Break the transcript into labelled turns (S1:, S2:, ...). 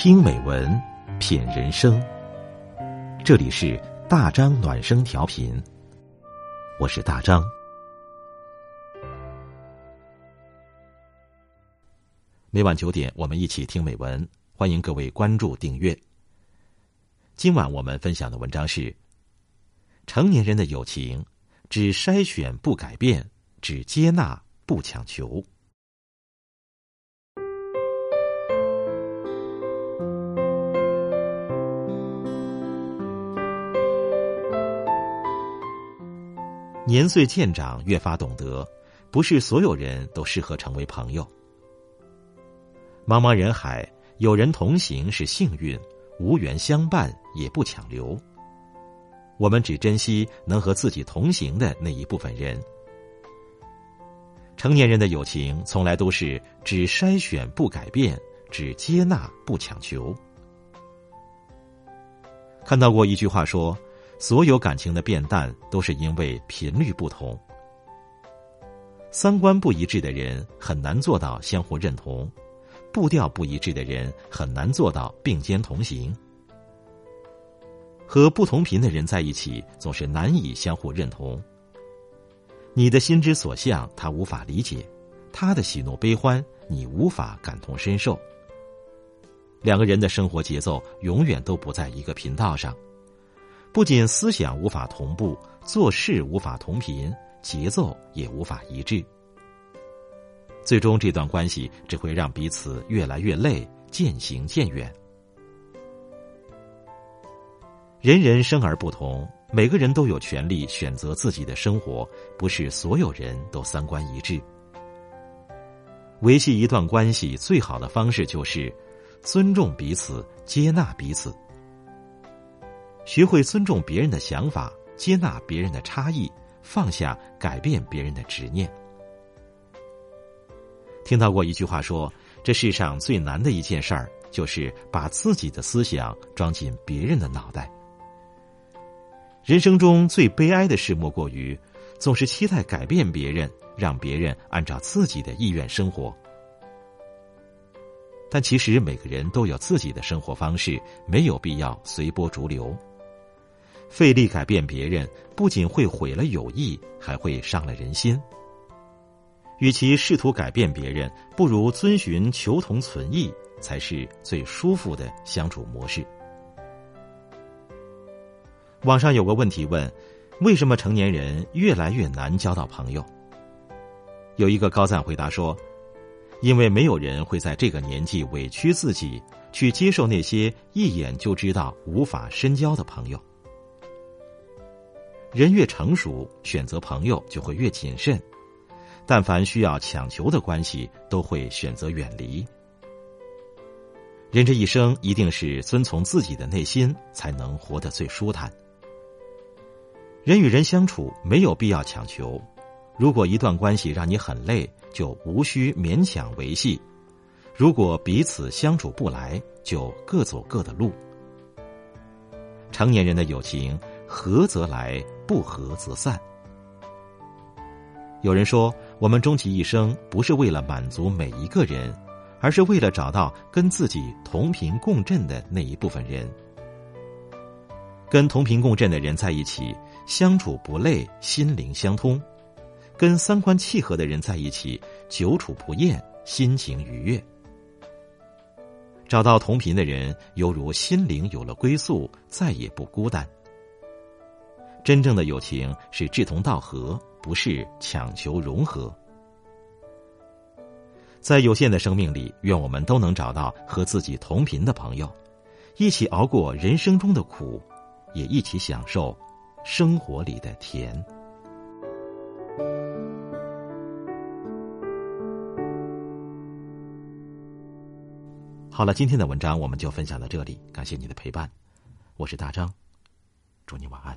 S1: 听美文，品人生。这里是大张暖声调频，我是大张。每晚九点，我们一起听美文，欢迎各位关注订阅。今晚我们分享的文章是：成年人的友情，只筛选不改变，只接纳不强求。年岁渐长，越发懂得，不是所有人都适合成为朋友。茫茫人海，有人同行是幸运，无缘相伴也不强留。我们只珍惜能和自己同行的那一部分人。成年人的友情，从来都是只筛选不改变，只接纳不强求。看到过一句话说。所有感情的变淡，都是因为频率不同。三观不一致的人很难做到相互认同，步调不一致的人很难做到并肩同行。和不同频的人在一起，总是难以相互认同。你的心之所向，他无法理解；他的喜怒悲欢，你无法感同身受。两个人的生活节奏永远都不在一个频道上。不仅思想无法同步，做事无法同频，节奏也无法一致。最终，这段关系只会让彼此越来越累，渐行渐远。人人生而不同，每个人都有权利选择自己的生活，不是所有人都三观一致。维系一段关系最好的方式就是尊重彼此，接纳彼此。学会尊重别人的想法，接纳别人的差异，放下改变别人的执念。听到过一句话说：“这世上最难的一件事儿，就是把自己的思想装进别人的脑袋。”人生中最悲哀的事，莫过于总是期待改变别人，让别人按照自己的意愿生活。但其实每个人都有自己的生活方式，没有必要随波逐流。费力改变别人，不仅会毁了友谊，还会伤了人心。与其试图改变别人，不如遵循求同存异，才是最舒服的相处模式。网上有个问题问：为什么成年人越来越难交到朋友？有一个高赞回答说：因为没有人会在这个年纪委屈自己，去接受那些一眼就知道无法深交的朋友。人越成熟，选择朋友就会越谨慎。但凡需要强求的关系，都会选择远离。人这一生，一定是遵从自己的内心，才能活得最舒坦。人与人相处，没有必要强求。如果一段关系让你很累，就无需勉强维系；如果彼此相处不来，就各走各的路。成年人的友情。合则来，不合则散。有人说，我们终其一生，不是为了满足每一个人，而是为了找到跟自己同频共振的那一部分人。跟同频共振的人在一起，相处不累，心灵相通；跟三观契合的人在一起，久处不厌，心情愉悦。找到同频的人，犹如心灵有了归宿，再也不孤单。真正的友情是志同道合，不是强求融合。在有限的生命里，愿我们都能找到和自己同频的朋友，一起熬过人生中的苦，也一起享受生活里的甜。好了，今天的文章我们就分享到这里，感谢你的陪伴，我是大张，祝你晚安。